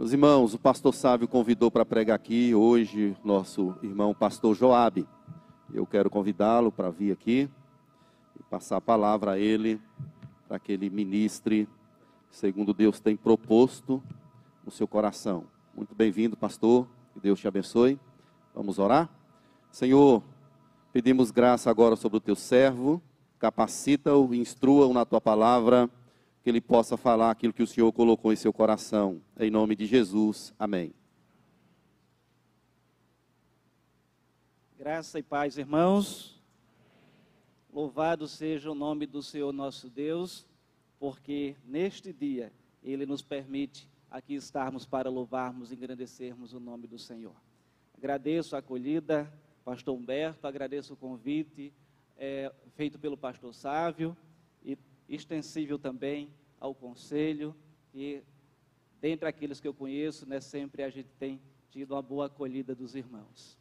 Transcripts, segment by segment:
Meus irmãos, o pastor Sávio convidou para pregar aqui hoje nosso irmão pastor Joabe. Eu quero convidá-lo para vir aqui e passar a palavra a ele, para que ele ministre, segundo Deus tem proposto no seu coração. Muito bem-vindo, pastor. Que Deus te abençoe. Vamos orar? Senhor, pedimos graça agora sobre o teu servo. Capacita-o, instrua-o na tua palavra que ele possa falar aquilo que o Senhor colocou em seu coração. Em nome de Jesus. Amém. Graça e paz, irmãos. Louvado seja o nome do Senhor nosso Deus, porque neste dia ele nos permite aqui estarmos para louvarmos e engrandecermos o nome do Senhor. Agradeço a acolhida, pastor Humberto, agradeço o convite é, feito pelo pastor Sávio extensível também ao conselho e dentre aqueles que eu conheço, né, sempre a gente tem tido uma boa acolhida dos irmãos.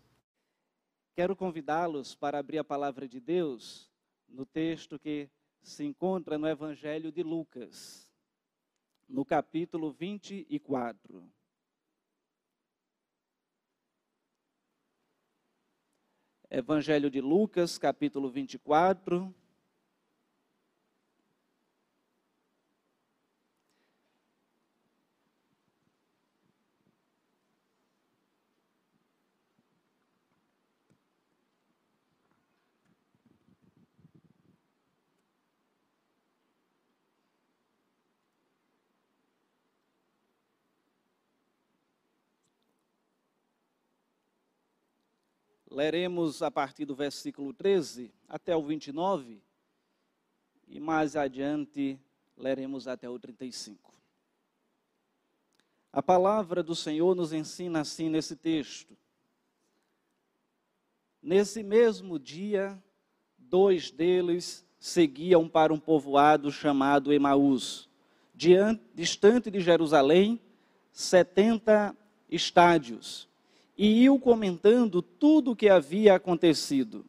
Quero convidá-los para abrir a palavra de Deus no texto que se encontra no Evangelho de Lucas, no capítulo 24. Evangelho de Lucas, capítulo 24. Leremos a partir do versículo 13 até o 29 e mais adiante leremos até o 35. A palavra do Senhor nos ensina assim nesse texto. Nesse mesmo dia, dois deles seguiam para um povoado chamado Emaús, distante de Jerusalém, setenta estádios e iam comentando tudo o que havia acontecido.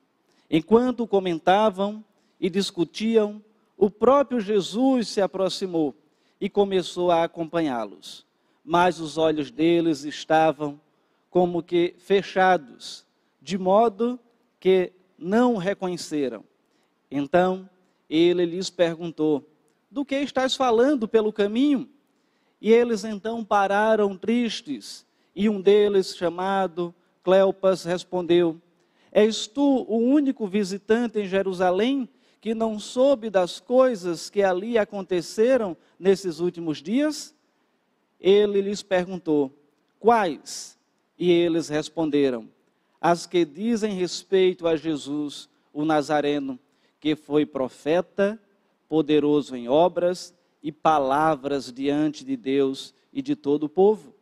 Enquanto comentavam e discutiam, o próprio Jesus se aproximou e começou a acompanhá-los. Mas os olhos deles estavam como que fechados, de modo que não o reconheceram. Então ele lhes perguntou: Do que estás falando pelo caminho? E eles então pararam tristes e um deles, chamado Cleopas, respondeu: És tu o único visitante em Jerusalém que não soube das coisas que ali aconteceram nesses últimos dias? Ele lhes perguntou: Quais? E eles responderam: As que dizem respeito a Jesus, o Nazareno, que foi profeta, poderoso em obras e palavras diante de Deus e de todo o povo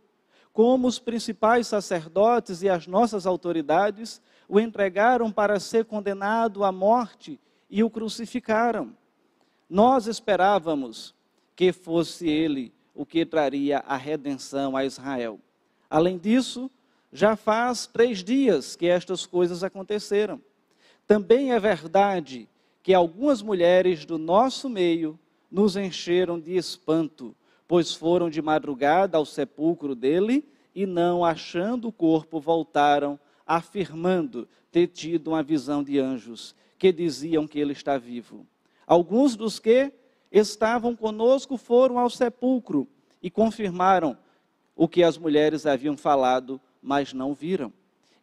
como os principais sacerdotes e as nossas autoridades o entregaram para ser condenado à morte e o crucificaram. Nós esperávamos que fosse ele o que traria a redenção a Israel. Além disso, já faz três dias que estas coisas aconteceram. Também é verdade que algumas mulheres do nosso meio nos encheram de espanto pois foram de madrugada ao sepulcro dele e, não achando o corpo, voltaram, afirmando ter tido uma visão de anjos que diziam que ele está vivo. Alguns dos que estavam conosco foram ao sepulcro e confirmaram o que as mulheres haviam falado, mas não viram.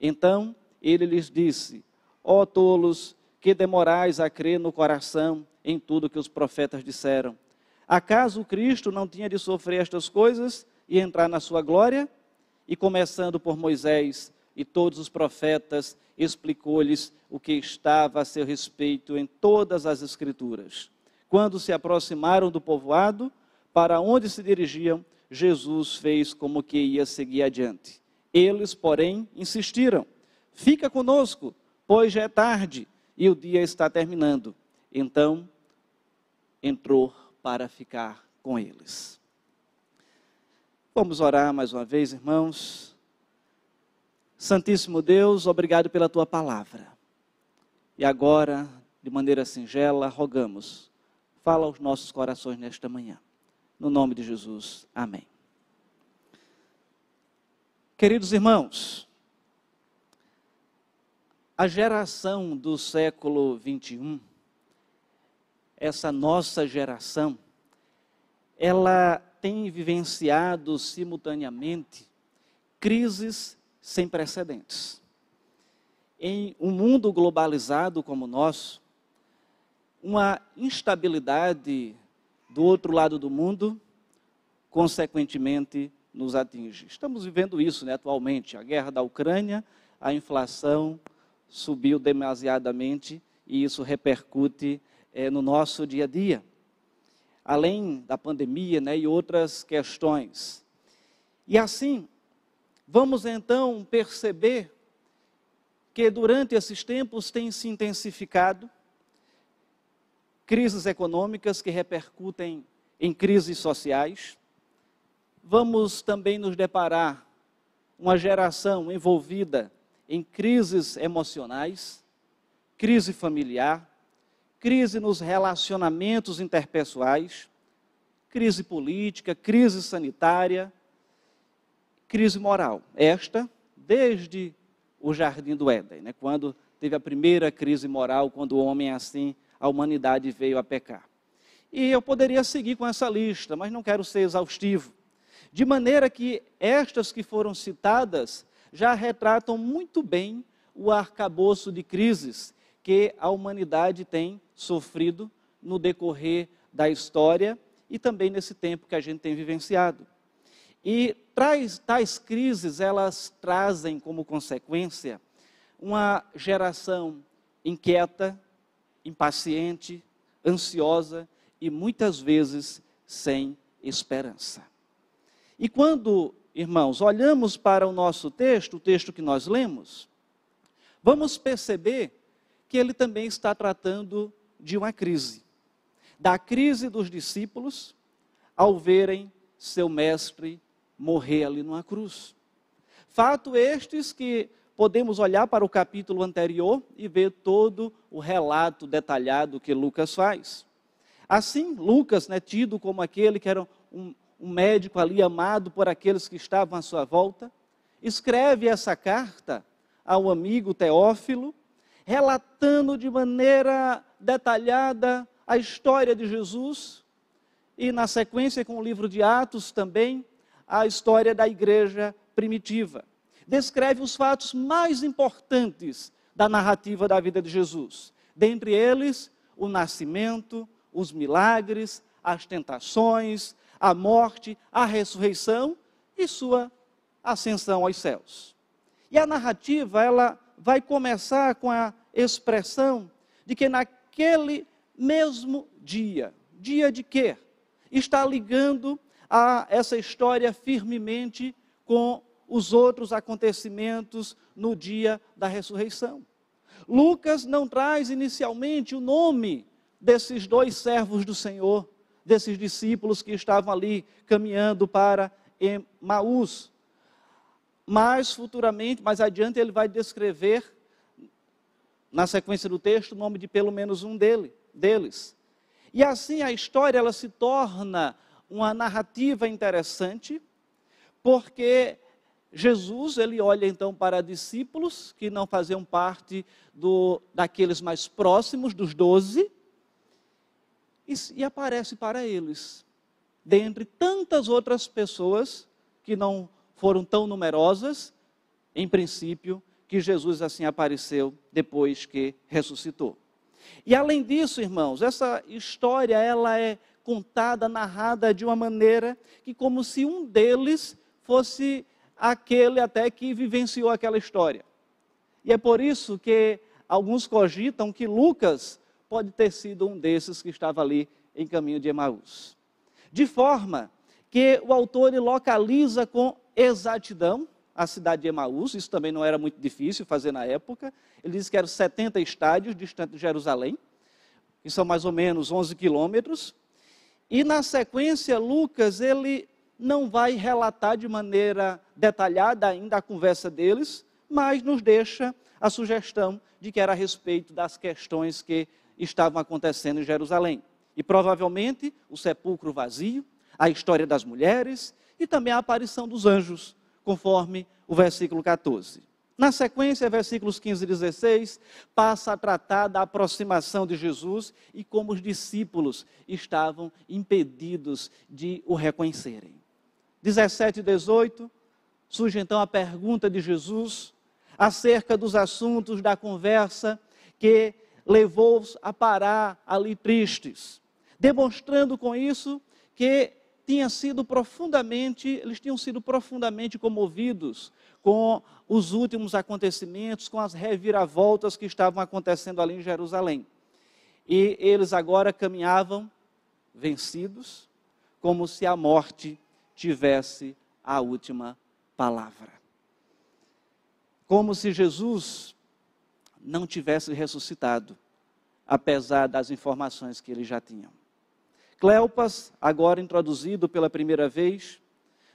Então ele lhes disse: Ó oh, tolos, que demorais a crer no coração em tudo que os profetas disseram. Acaso Cristo não tinha de sofrer estas coisas e entrar na sua glória? E começando por Moisés e todos os profetas, explicou-lhes o que estava a seu respeito em todas as Escrituras. Quando se aproximaram do povoado, para onde se dirigiam, Jesus fez como que ia seguir adiante. Eles, porém, insistiram: Fica conosco, pois já é tarde e o dia está terminando. Então entrou para ficar com eles. Vamos orar mais uma vez, irmãos. Santíssimo Deus, obrigado pela tua palavra. E agora, de maneira singela, rogamos, fala aos nossos corações nesta manhã. No nome de Jesus, amém. Queridos irmãos, a geração do século 21, essa nossa geração, ela tem vivenciado simultaneamente crises sem precedentes. Em um mundo globalizado como o nosso, uma instabilidade do outro lado do mundo, consequentemente, nos atinge. Estamos vivendo isso né, atualmente. A guerra da Ucrânia, a inflação subiu demasiadamente e isso repercute é, no nosso dia a dia. Além da pandemia né, e outras questões. E assim, vamos então perceber que durante esses tempos tem se intensificado crises econômicas que repercutem em crises sociais. Vamos também nos deparar uma geração envolvida em crises emocionais, crise familiar, crise nos relacionamentos interpessoais, crise política, crise sanitária, crise moral. Esta, desde o jardim do Éden, né? quando teve a primeira crise moral, quando o homem assim, a humanidade veio a pecar. E eu poderia seguir com essa lista, mas não quero ser exaustivo. De maneira que estas que foram citadas já retratam muito bem o arcabouço de crises que a humanidade tem sofrido no decorrer da história e também nesse tempo que a gente tem vivenciado. E traz, tais crises, elas trazem como consequência uma geração inquieta, impaciente, ansiosa e muitas vezes sem esperança. E quando, irmãos, olhamos para o nosso texto, o texto que nós lemos, vamos perceber que ele também está tratando de uma crise. Da crise dos discípulos ao verem seu mestre morrer ali numa cruz. Fato estes que podemos olhar para o capítulo anterior e ver todo o relato detalhado que Lucas faz. Assim, Lucas, né, tido como aquele que era um, um médico ali amado por aqueles que estavam à sua volta, escreve essa carta ao amigo Teófilo, relatando de maneira detalhada a história de Jesus e, na sequência, com o livro de Atos também, a história da igreja primitiva. Descreve os fatos mais importantes da narrativa da vida de Jesus. Dentre eles, o nascimento, os milagres, as tentações, a morte, a ressurreição e sua ascensão aos céus. E a narrativa, ela vai começar com a expressão de que naquele mesmo dia, dia de quê? Está ligando a essa história firmemente com os outros acontecimentos no dia da ressurreição. Lucas não traz inicialmente o nome desses dois servos do Senhor, desses discípulos que estavam ali caminhando para Emaús. Mas futuramente, mais adiante, ele vai descrever, na sequência do texto, o nome de pelo menos um dele, deles. E assim a história ela se torna uma narrativa interessante, porque Jesus, ele olha então para discípulos que não faziam parte do, daqueles mais próximos, dos doze, e, e aparece para eles, dentre tantas outras pessoas que não foram tão numerosas, em princípio, que Jesus assim apareceu depois que ressuscitou. E além disso, irmãos, essa história ela é contada, narrada de uma maneira que como se um deles fosse aquele até que vivenciou aquela história. E é por isso que alguns cogitam que Lucas pode ter sido um desses que estava ali em caminho de Emaús. De forma que o autor localiza com exatidão a cidade de Emaús, isso também não era muito difícil fazer na época. Ele diz que eram 70 estádios distante de Jerusalém, que são mais ou menos 11 quilômetros. E na sequência, Lucas, ele não vai relatar de maneira detalhada ainda a conversa deles, mas nos deixa a sugestão de que era a respeito das questões que estavam acontecendo em Jerusalém. E provavelmente o sepulcro vazio, a história das mulheres e também a aparição dos anjos, conforme o versículo 14. Na sequência, versículos 15 e 16, passa a tratar da aproximação de Jesus e como os discípulos estavam impedidos de o reconhecerem. 17 e 18, surge então a pergunta de Jesus acerca dos assuntos da conversa que levou-os a parar ali tristes, demonstrando com isso que tinha sido profundamente, eles tinham sido profundamente comovidos com os últimos acontecimentos, com as reviravoltas que estavam acontecendo ali em Jerusalém. E eles agora caminhavam vencidos, como se a morte tivesse a última palavra. Como se Jesus não tivesse ressuscitado, apesar das informações que eles já tinham. Cleopas, agora introduzido pela primeira vez,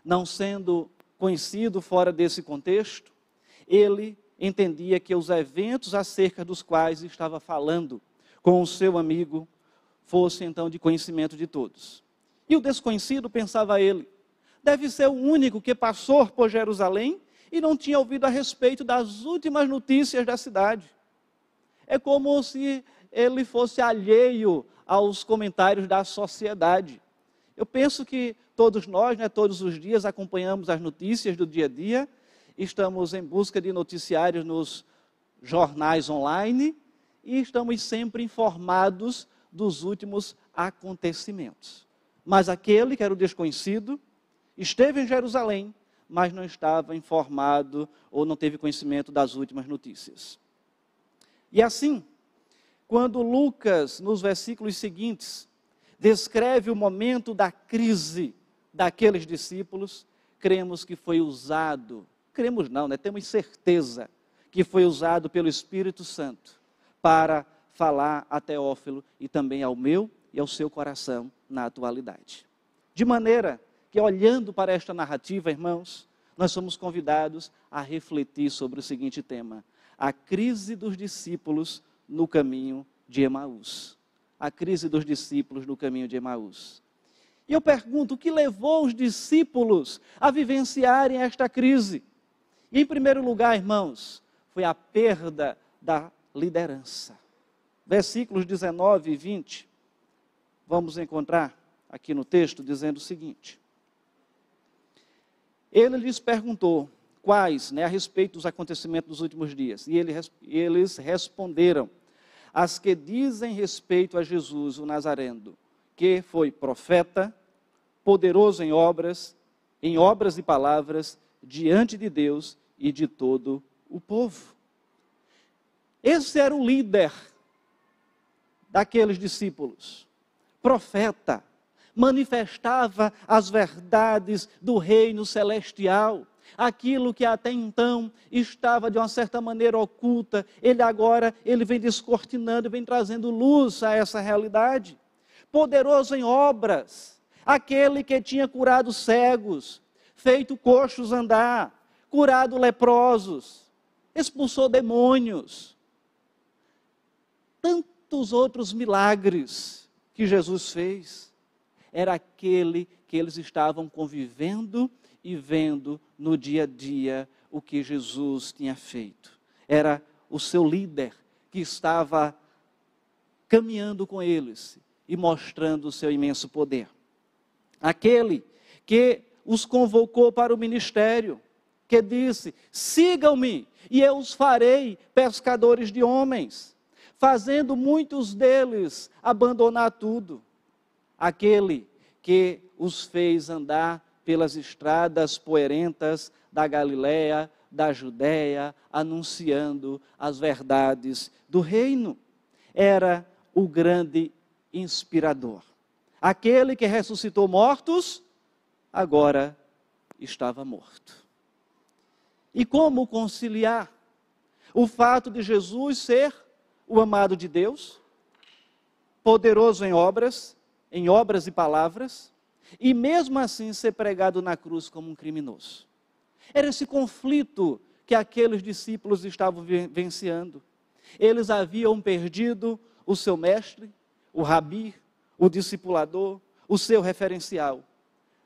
não sendo conhecido fora desse contexto, ele entendia que os eventos acerca dos quais estava falando com o seu amigo fossem então de conhecimento de todos. E o desconhecido, pensava ele, deve ser o único que passou por Jerusalém e não tinha ouvido a respeito das últimas notícias da cidade. É como se ele fosse alheio aos comentários da sociedade. Eu penso que todos nós, né, todos os dias, acompanhamos as notícias do dia a dia, estamos em busca de noticiários nos jornais online e estamos sempre informados dos últimos acontecimentos. Mas aquele que era o desconhecido esteve em Jerusalém, mas não estava informado ou não teve conhecimento das últimas notícias. E assim, quando Lucas, nos versículos seguintes, descreve o momento da crise daqueles discípulos, cremos que foi usado, cremos não, né? temos certeza que foi usado pelo Espírito Santo para falar a Teófilo e também ao meu e ao seu coração na atualidade. De maneira que, olhando para esta narrativa, irmãos, nós somos convidados a refletir sobre o seguinte tema: a crise dos discípulos no caminho de Emaús. A crise dos discípulos no caminho de Emaús. E eu pergunto, o que levou os discípulos a vivenciarem esta crise? E, em primeiro lugar, irmãos, foi a perda da liderança. Versículos 19 e 20, vamos encontrar aqui no texto dizendo o seguinte: Ele lhes perguntou quais, né, a respeito dos acontecimentos dos últimos dias, e eles responderam: as que dizem respeito a Jesus, o Nazareno, que foi profeta, poderoso em obras, em obras e palavras, diante de Deus e de todo o povo. Esse era o líder daqueles discípulos, profeta, manifestava as verdades do reino celestial, aquilo que até então estava de uma certa maneira oculta, ele agora ele vem descortinando, vem trazendo luz a essa realidade. Poderoso em obras, aquele que tinha curado cegos, feito coxos andar, curado leprosos, expulsou demônios. Tantos outros milagres que Jesus fez. Era aquele que eles estavam convivendo e vendo no dia a dia o que Jesus tinha feito. Era o seu líder que estava caminhando com eles e mostrando o seu imenso poder. Aquele que os convocou para o ministério, que disse: sigam-me e eu os farei pescadores de homens, fazendo muitos deles abandonar tudo. Aquele que os fez andar pelas estradas poerentas da Galiléia, da Judéia, anunciando as verdades do reino. Era o grande inspirador. Aquele que ressuscitou mortos, agora estava morto. E como conciliar o fato de Jesus ser o amado de Deus, poderoso em obras, em obras e palavras, e mesmo assim ser pregado na cruz como um criminoso. Era esse conflito que aqueles discípulos estavam vivenciando. Eles haviam perdido o seu mestre, o rabi, o discipulador, o seu referencial.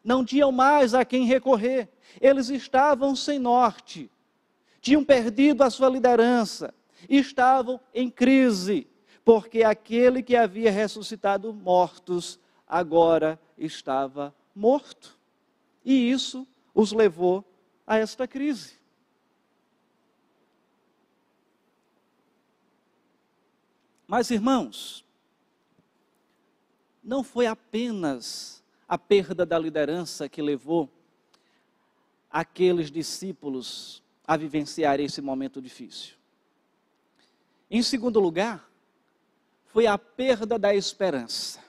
não tinham mais a quem recorrer, eles estavam sem norte, tinham perdido a sua liderança, estavam em crise, porque aquele que havia ressuscitado mortos agora estava morto. E isso os levou a esta crise. Mas, irmãos, não foi apenas a perda da liderança que levou aqueles discípulos a vivenciar esse momento difícil. Em segundo lugar, foi a perda da esperança.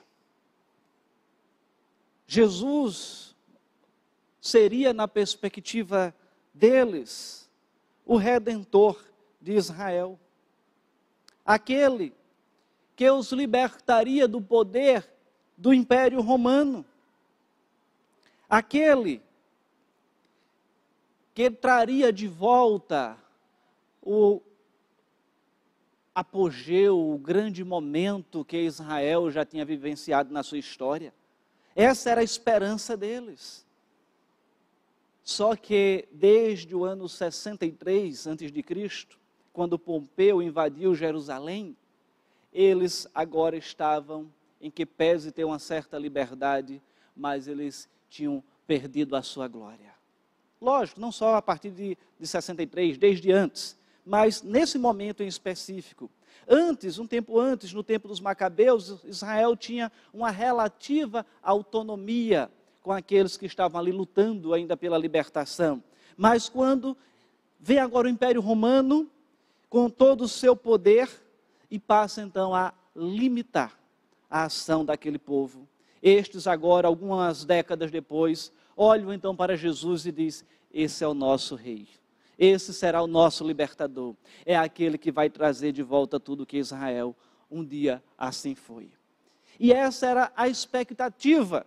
Jesus seria, na perspectiva deles, o redentor de Israel, aquele que os libertaria do poder do Império Romano, aquele que traria de volta o apogeu, o grande momento que Israel já tinha vivenciado na sua história. Essa era a esperança deles. Só que desde o ano 63 a.C., quando Pompeu invadiu Jerusalém, eles agora estavam em que pese ter uma certa liberdade, mas eles tinham perdido a sua glória. Lógico, não só a partir de, de 63, desde antes, mas nesse momento em específico. Antes, um tempo antes, no tempo dos Macabeus, Israel tinha uma relativa autonomia com aqueles que estavam ali lutando ainda pela libertação. Mas quando vem agora o Império Romano, com todo o seu poder, e passa então a limitar a ação daquele povo. Estes agora, algumas décadas depois, olham então para Jesus e diz: "Esse é o nosso rei. Esse será o nosso libertador. É aquele que vai trazer de volta tudo que Israel um dia assim foi. E essa era a expectativa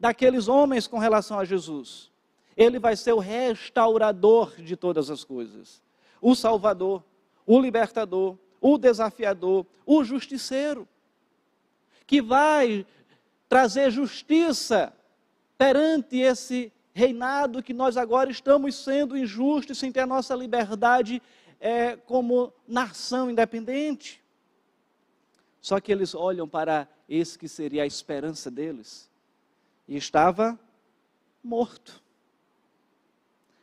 daqueles homens com relação a Jesus. Ele vai ser o restaurador de todas as coisas, o salvador, o libertador, o desafiador, o justiceiro, que vai trazer justiça perante esse reinado que nós agora estamos sendo injustos sem ter a nossa liberdade é, como nação independente. Só que eles olham para esse que seria a esperança deles e estava morto.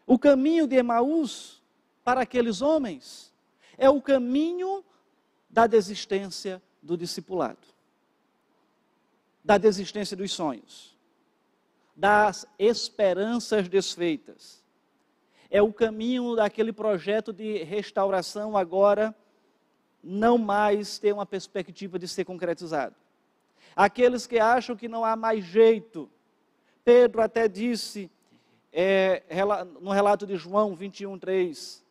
O caminho de Emaús para aqueles homens é o caminho da desistência do discipulado, da desistência dos sonhos das esperanças desfeitas. É o caminho daquele projeto de restauração agora não mais ter uma perspectiva de ser concretizado. Aqueles que acham que não há mais jeito. Pedro até disse é, no relato de João 21, 3,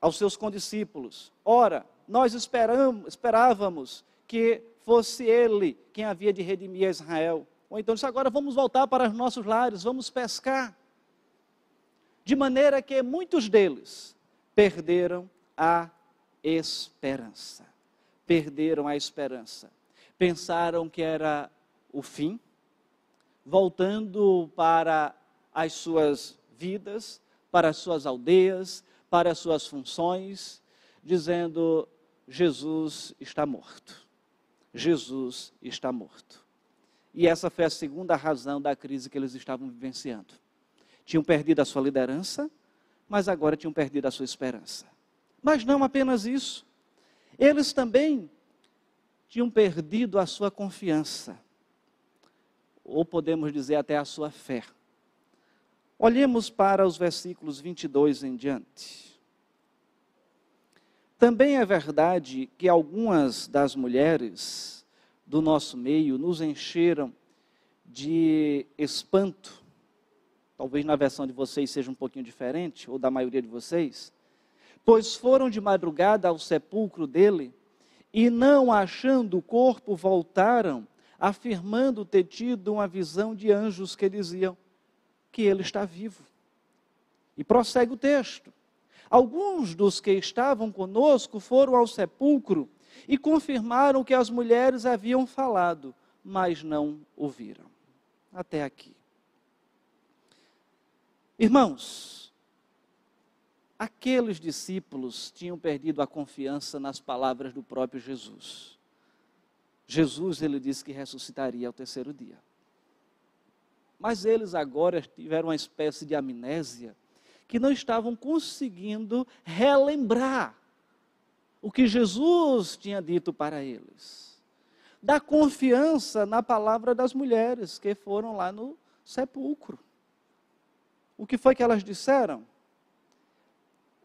aos seus condiscípulos: Ora, nós esperávamos que fosse ele quem havia de redimir Israel. Ou então disse: agora vamos voltar para os nossos lares, vamos pescar. De maneira que muitos deles perderam a esperança. Perderam a esperança. Pensaram que era o fim, voltando para as suas vidas, para as suas aldeias, para as suas funções, dizendo: Jesus está morto. Jesus está morto. E essa foi a segunda razão da crise que eles estavam vivenciando. Tinham perdido a sua liderança, mas agora tinham perdido a sua esperança. Mas não apenas isso. Eles também tinham perdido a sua confiança. Ou podemos dizer até a sua fé. Olhemos para os versículos 22 em diante. Também é verdade que algumas das mulheres do nosso meio nos encheram de espanto. Talvez na versão de vocês seja um pouquinho diferente, ou da maioria de vocês. Pois foram de madrugada ao sepulcro dele e, não achando o corpo, voltaram, afirmando ter tido uma visão de anjos que diziam que ele está vivo. E prossegue o texto. Alguns dos que estavam conosco foram ao sepulcro e confirmaram o que as mulheres haviam falado, mas não ouviram. até aqui. Irmãos, aqueles discípulos tinham perdido a confiança nas palavras do próprio Jesus. Jesus, ele disse que ressuscitaria ao terceiro dia. Mas eles agora tiveram uma espécie de amnésia que não estavam conseguindo relembrar o que Jesus tinha dito para eles. Da confiança na palavra das mulheres que foram lá no sepulcro. O que foi que elas disseram?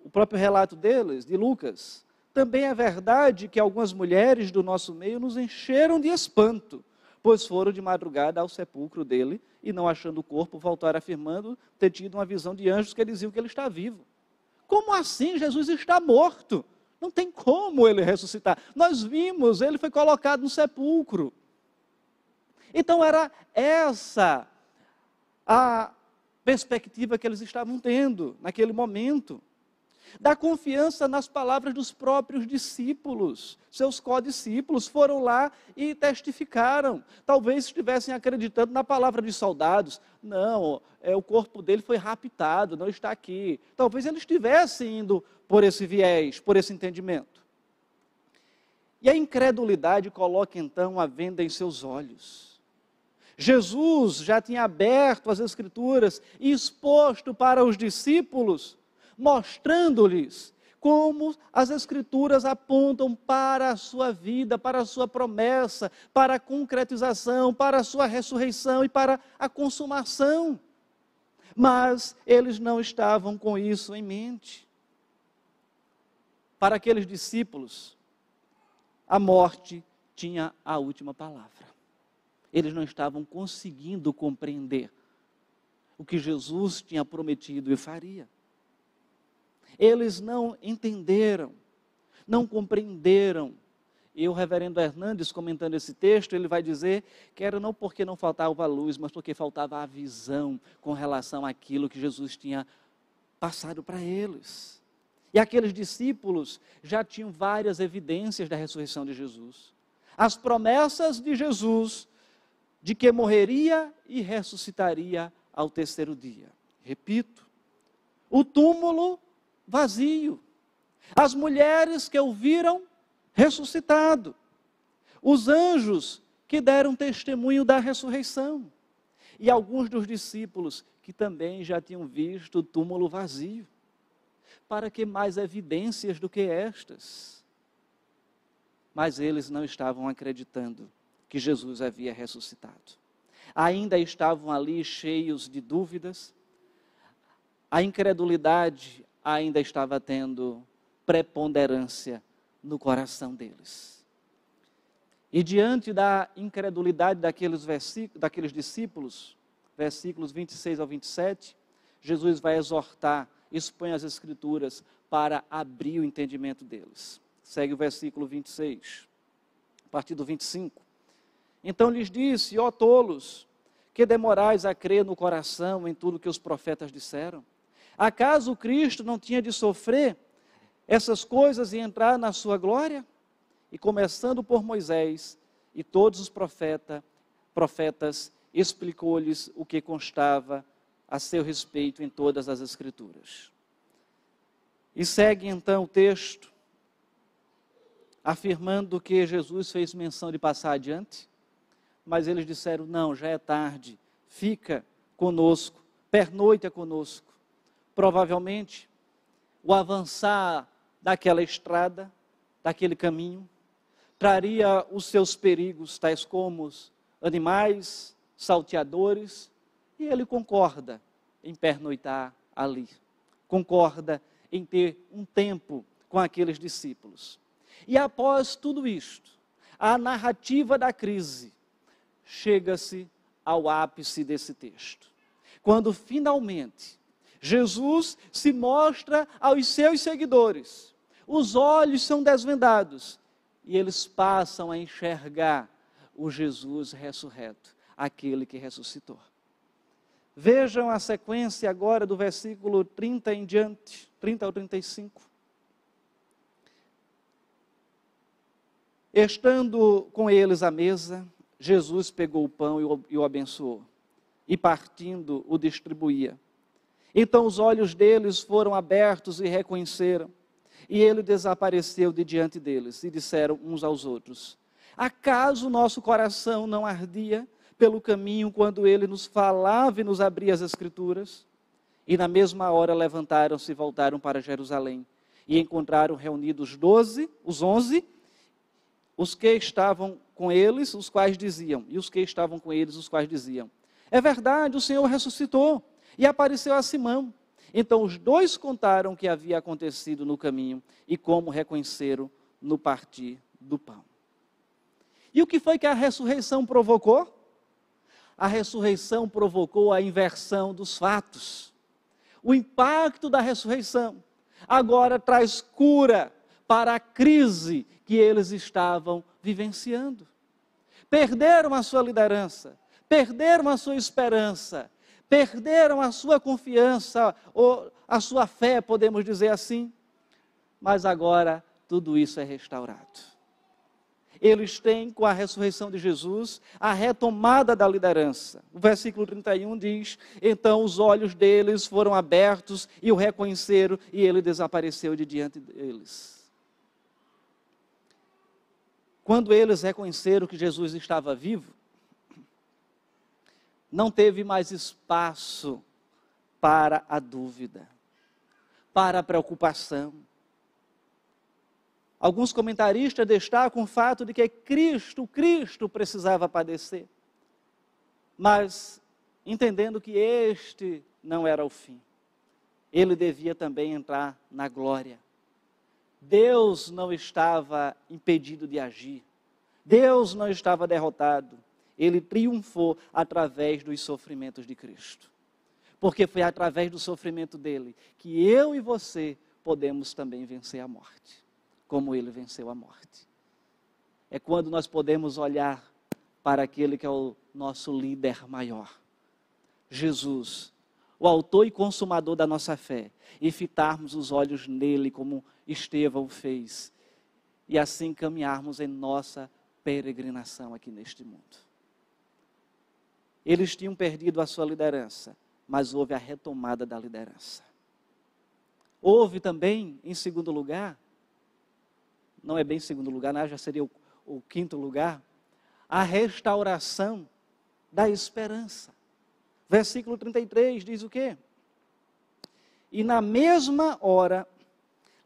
O próprio relato deles, de Lucas. Também é verdade que algumas mulheres do nosso meio nos encheram de espanto, pois foram de madrugada ao sepulcro dele e, não achando o corpo, voltaram afirmando ter tido uma visão de anjos que diziam que ele está vivo. Como assim Jesus está morto? Não tem como ele ressuscitar. Nós vimos, ele foi colocado no sepulcro. Então era essa a perspectiva que eles estavam tendo naquele momento. Da confiança nas palavras dos próprios discípulos. Seus codiscípulos foram lá e testificaram. Talvez estivessem acreditando na palavra de soldados. Não, é, o corpo dele foi raptado, não está aqui. Talvez eles estivessem indo por esse viés, por esse entendimento. E a incredulidade coloca então a venda em seus olhos. Jesus já tinha aberto as Escrituras e exposto para os discípulos, mostrando-lhes como as Escrituras apontam para a sua vida, para a sua promessa, para a concretização, para a sua ressurreição e para a consumação. Mas eles não estavam com isso em mente para aqueles discípulos, a morte tinha a última palavra. Eles não estavam conseguindo compreender o que Jesus tinha prometido e faria. Eles não entenderam, não compreenderam. E o reverendo Hernandes, comentando esse texto, ele vai dizer que era não porque não faltava a luz, mas porque faltava a visão com relação àquilo que Jesus tinha passado para eles. E aqueles discípulos já tinham várias evidências da ressurreição de Jesus. As promessas de Jesus de que morreria e ressuscitaria ao terceiro dia. Repito, o túmulo vazio, as mulheres que o viram ressuscitado, os anjos que deram testemunho da ressurreição, e alguns dos discípulos que também já tinham visto o túmulo vazio. Para que mais evidências do que estas? Mas eles não estavam acreditando que Jesus havia ressuscitado. Ainda estavam ali cheios de dúvidas, a incredulidade ainda estava tendo preponderância no coração deles. E diante da incredulidade daqueles, daqueles discípulos, versículos 26 ao 27, Jesus vai exortar expõe as Escrituras para abrir o entendimento deles. Segue o versículo 26, a partir do 25. Então lhes disse: Ó tolos, que demorais a crer no coração em tudo que os profetas disseram? Acaso Cristo não tinha de sofrer essas coisas e entrar na sua glória? E começando por Moisés e todos os profeta, profetas, explicou-lhes o que constava a seu respeito em todas as Escrituras. E segue então o texto, afirmando que Jesus fez menção de passar adiante, mas eles disseram: não, já é tarde, fica conosco, pernoita conosco. Provavelmente, o avançar daquela estrada, daquele caminho, traria os seus perigos, tais como animais, salteadores, e ele concorda em pernoitar ali. Concorda em ter um tempo com aqueles discípulos. E após tudo isto, a narrativa da crise chega-se ao ápice desse texto. Quando finalmente Jesus se mostra aos seus seguidores, os olhos são desvendados e eles passam a enxergar o Jesus ressurreto, aquele que ressuscitou. Vejam a sequência agora do versículo 30 em diante, 30 ao 35. Estando com eles à mesa, Jesus pegou o pão e o, e o abençoou. e partindo o distribuía. Então os olhos deles foram abertos e reconheceram, e ele desapareceu de diante deles, e disseram uns aos outros: Acaso nosso coração não ardia pelo caminho quando ele nos falava e nos abria as Escrituras? E na mesma hora levantaram-se e voltaram para Jerusalém, e encontraram reunidos doze, os onze, os que estavam com eles, os quais diziam, e os que estavam com eles, os quais diziam: É verdade, o Senhor ressuscitou e apareceu a Simão. Então os dois contaram o que havia acontecido no caminho e como reconheceram no partir do pão. E o que foi que a ressurreição provocou? A ressurreição provocou a inversão dos fatos. O impacto da ressurreição agora traz cura para a crise que eles estavam vivenciando. Perderam a sua liderança, perderam a sua esperança, perderam a sua confiança, ou a sua fé, podemos dizer assim. Mas agora tudo isso é restaurado. Eles têm, com a ressurreição de Jesus, a retomada da liderança. O versículo 31 diz: Então os olhos deles foram abertos e o reconheceram, e ele desapareceu de diante deles. Quando eles reconheceram que Jesus estava vivo, não teve mais espaço para a dúvida, para a preocupação. Alguns comentaristas destacam o fato de que Cristo, Cristo precisava padecer, mas entendendo que este não era o fim, ele devia também entrar na glória. Deus não estava impedido de agir, Deus não estava derrotado, ele triunfou através dos sofrimentos de Cristo. Porque foi através do sofrimento dele que eu e você podemos também vencer a morte, como ele venceu a morte. É quando nós podemos olhar para aquele que é o nosso líder maior, Jesus, o autor e consumador da nossa fé, e fitarmos os olhos nele como Estevão fez, e assim caminharmos em nossa peregrinação aqui neste mundo. Eles tinham perdido a sua liderança, mas houve a retomada da liderança. Houve também, em segundo lugar, não é bem segundo lugar, né? já seria o, o quinto lugar, a restauração da esperança. Versículo 33 diz o quê? E na mesma hora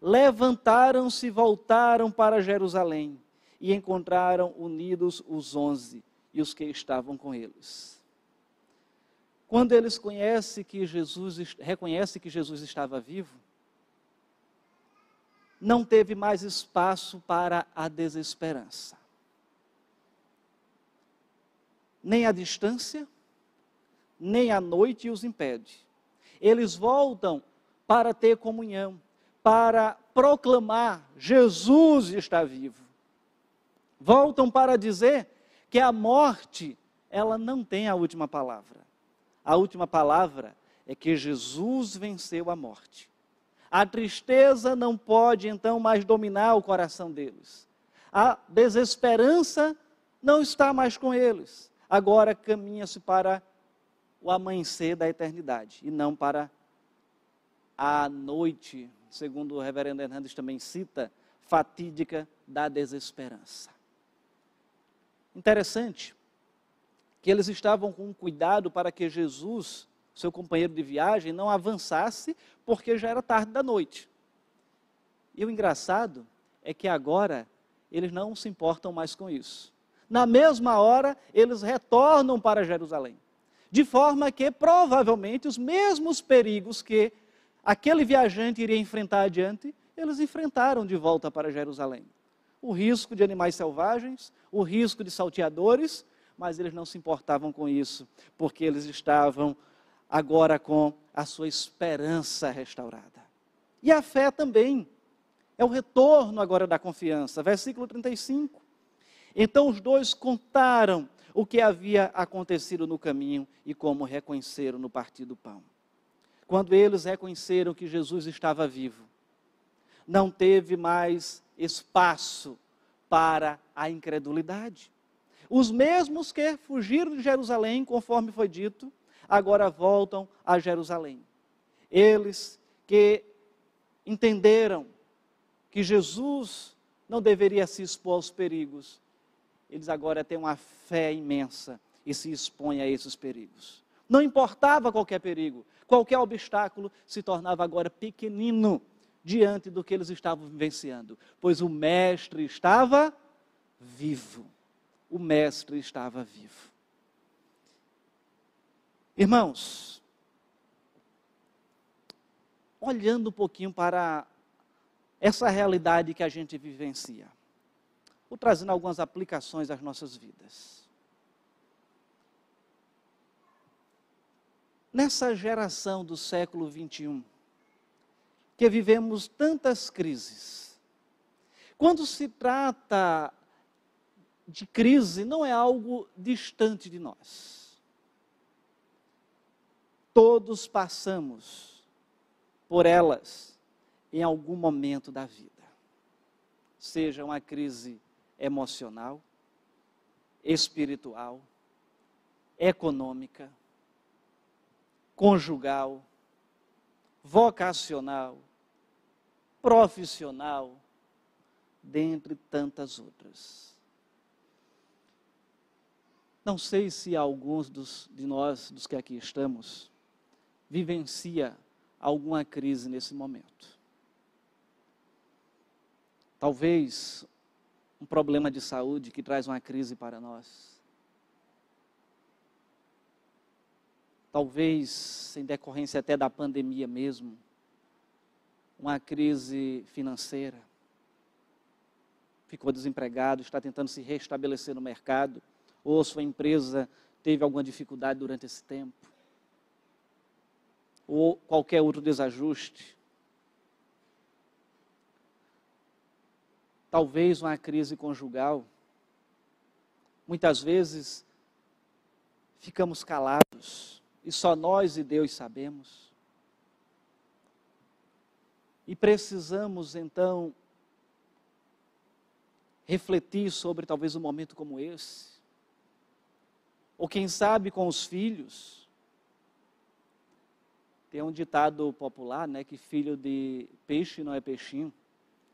levantaram-se e voltaram para Jerusalém e encontraram unidos os onze e os que estavam com eles. Quando eles conhecem que Jesus, reconhecem que Jesus estava vivo, não teve mais espaço para a desesperança. Nem a distância, nem a noite os impede. Eles voltam para ter comunhão, para proclamar: Jesus está vivo. Voltam para dizer que a morte, ela não tem a última palavra a última palavra é que Jesus venceu a morte. A tristeza não pode então mais dominar o coração deles. A desesperança não está mais com eles. Agora caminha-se para o amanhecer da eternidade e não para a noite, segundo o reverendo Hernandes também cita, fatídica da desesperança. Interessante que eles estavam com cuidado para que Jesus, seu companheiro de viagem, não avançasse, porque já era tarde da noite. E o engraçado é que agora eles não se importam mais com isso. Na mesma hora, eles retornam para Jerusalém. De forma que, provavelmente, os mesmos perigos que aquele viajante iria enfrentar adiante, eles enfrentaram de volta para Jerusalém. O risco de animais selvagens, o risco de salteadores, mas eles não se importavam com isso, porque eles estavam agora com a sua esperança restaurada. E a fé também é o retorno agora da confiança. Versículo 35. Então os dois contaram o que havia acontecido no caminho e como reconheceram no partir do pão. Quando eles reconheceram que Jesus estava vivo, não teve mais espaço para a incredulidade. Os mesmos que fugiram de Jerusalém, conforme foi dito, agora voltam a Jerusalém. Eles que entenderam que Jesus não deveria se expor aos perigos, eles agora têm uma fé imensa e se expõem a esses perigos. Não importava qualquer perigo, qualquer obstáculo se tornava agora pequenino diante do que eles estavam vivenciando, pois o Mestre estava vivo. O Mestre estava vivo. Irmãos, olhando um pouquinho para essa realidade que a gente vivencia, vou trazendo algumas aplicações às nossas vidas. Nessa geração do século 21, que vivemos tantas crises, quando se trata de crise, não é algo distante de nós. Todos passamos por elas em algum momento da vida. Seja uma crise emocional, espiritual, econômica, conjugal, vocacional, profissional, dentre tantas outras. Não sei se alguns dos, de nós, dos que aqui estamos, vivencia alguma crise nesse momento. Talvez um problema de saúde que traz uma crise para nós. Talvez, em decorrência até da pandemia mesmo, uma crise financeira. Ficou desempregado, está tentando se restabelecer no mercado, ou sua empresa teve alguma dificuldade durante esse tempo, ou qualquer outro desajuste. talvez uma crise conjugal. Muitas vezes ficamos calados e só nós e Deus sabemos. E precisamos então refletir sobre talvez um momento como esse. Ou quem sabe com os filhos. Tem um ditado popular, né, que filho de peixe não é peixinho.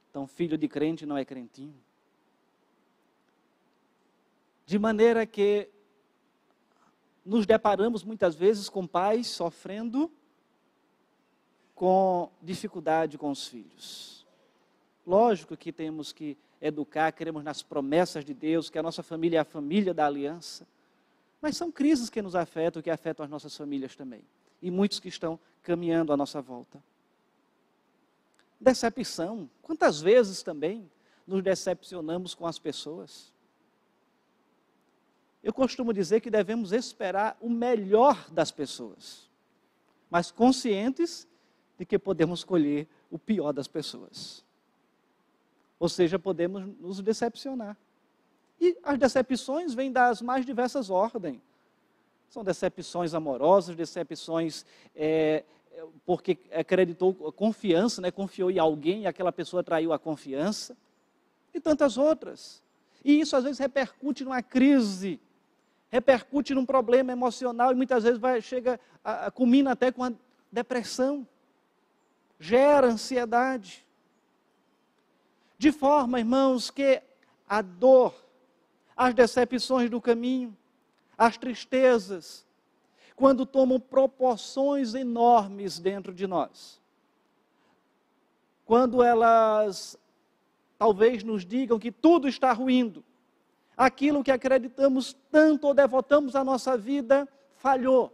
Então, filho de crente não é crentinho. De maneira que nos deparamos muitas vezes com pais sofrendo com dificuldade com os filhos. Lógico que temos que educar, queremos nas promessas de Deus, que a nossa família é a família da aliança. Mas são crises que nos afetam, que afetam as nossas famílias também. E muitos que estão caminhando à nossa volta decepção. Quantas vezes também nos decepcionamos com as pessoas? Eu costumo dizer que devemos esperar o melhor das pessoas, mas conscientes de que podemos colher o pior das pessoas. Ou seja, podemos nos decepcionar. E as decepções vêm das mais diversas ordens. São decepções amorosas, decepções é, porque acreditou confiança, né? confiou em alguém e aquela pessoa traiu a confiança, e tantas outras. E isso às vezes repercute numa crise, repercute num problema emocional e muitas vezes vai, chega, a, a, culmina até com a depressão, gera ansiedade. De forma, irmãos, que a dor, as decepções do caminho, as tristezas, quando tomam proporções enormes dentro de nós. Quando elas talvez nos digam que tudo está ruindo, aquilo que acreditamos tanto ou devotamos a nossa vida falhou.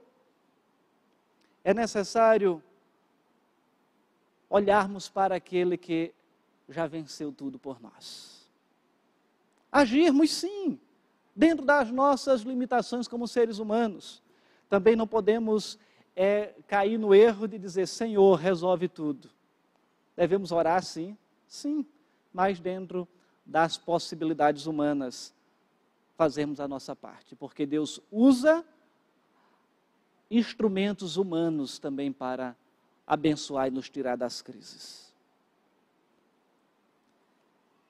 É necessário olharmos para aquele que já venceu tudo por nós. Agirmos sim, dentro das nossas limitações como seres humanos. Também não podemos é, cair no erro de dizer, Senhor, resolve tudo. Devemos orar sim, sim, mas dentro das possibilidades humanas, fazermos a nossa parte, porque Deus usa instrumentos humanos também para abençoar e nos tirar das crises.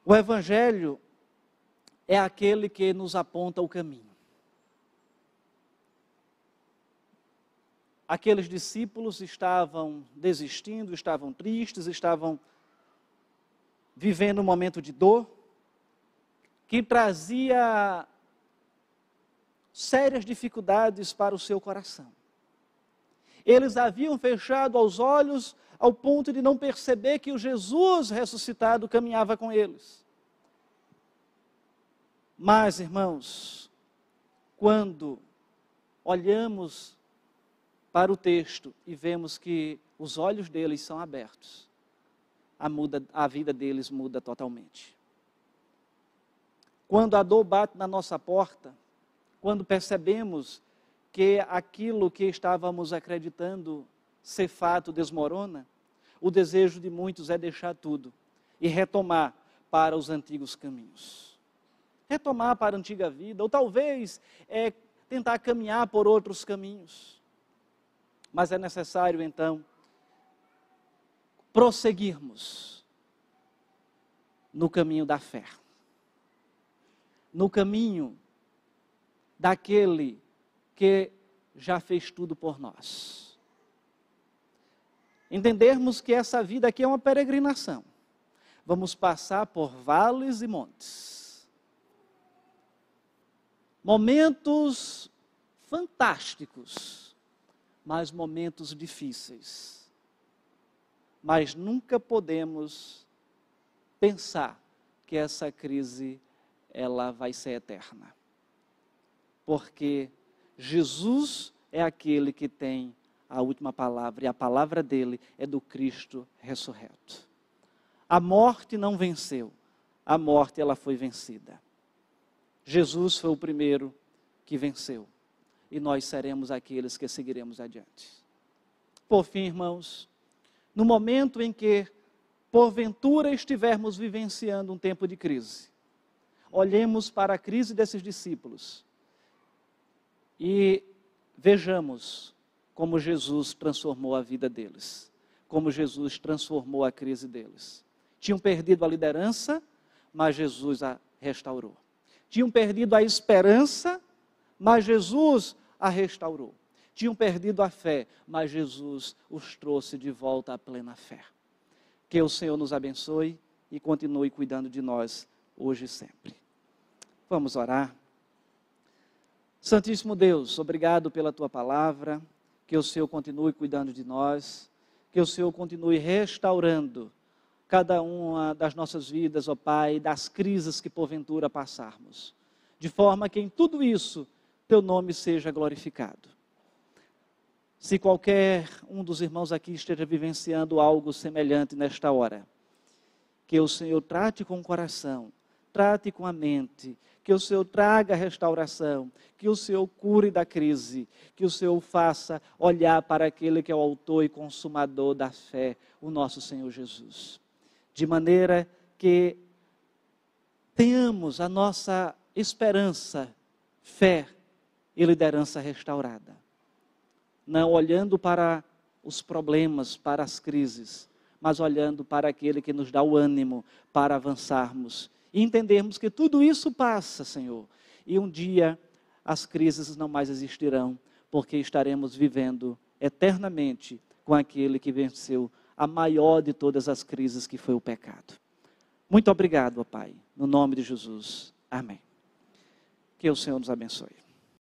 O Evangelho é aquele que nos aponta o caminho. aqueles discípulos estavam desistindo, estavam tristes, estavam vivendo um momento de dor, que trazia sérias dificuldades para o seu coração. Eles haviam fechado os olhos ao ponto de não perceber que o Jesus ressuscitado caminhava com eles. Mas, irmãos, quando olhamos para o texto e vemos que os olhos deles são abertos, a, muda, a vida deles muda totalmente. Quando a dor bate na nossa porta, quando percebemos que aquilo que estávamos acreditando ser fato desmorona, o desejo de muitos é deixar tudo e retomar para os antigos caminhos. Retomar para a antiga vida, ou talvez é tentar caminhar por outros caminhos. Mas é necessário então prosseguirmos no caminho da fé, no caminho daquele que já fez tudo por nós. Entendermos que essa vida aqui é uma peregrinação. Vamos passar por vales e montes. Momentos fantásticos, mas momentos difíceis. Mas nunca podemos pensar que essa crise ela vai ser eterna porque Jesus é aquele que tem a última palavra, e a palavra dele é do Cristo ressurreto. A morte não venceu, a morte ela foi vencida. Jesus foi o primeiro que venceu, e nós seremos aqueles que seguiremos adiante. Por fim, irmãos, no momento em que porventura estivermos vivenciando um tempo de crise, olhemos para a crise desses discípulos e vejamos como Jesus transformou a vida deles, como Jesus transformou a crise deles. Tinham perdido a liderança, mas Jesus a restaurou. Tinham perdido a esperança, mas Jesus a restaurou. Tinham perdido a fé, mas Jesus os trouxe de volta à plena fé. Que o Senhor nos abençoe e continue cuidando de nós hoje e sempre. Vamos orar. Santíssimo Deus, obrigado pela tua palavra, que o Senhor continue cuidando de nós, que o Senhor continue restaurando cada uma das nossas vidas, ó Pai, das crises que porventura passarmos, de forma que em tudo isso teu nome seja glorificado. Se qualquer um dos irmãos aqui esteja vivenciando algo semelhante nesta hora, que o Senhor trate com o coração, trate com a mente, que o Senhor traga restauração, que o Senhor cure da crise, que o Senhor faça olhar para aquele que é o autor e consumador da fé, o nosso Senhor Jesus. De maneira que tenhamos a nossa esperança, fé e liderança restaurada. Não olhando para os problemas, para as crises, mas olhando para aquele que nos dá o ânimo para avançarmos e entendermos que tudo isso passa, Senhor, e um dia as crises não mais existirão, porque estaremos vivendo eternamente com aquele que venceu a maior de todas as crises, que foi o pecado. Muito obrigado, ó Pai, no nome de Jesus. Amém. Que o Senhor nos abençoe.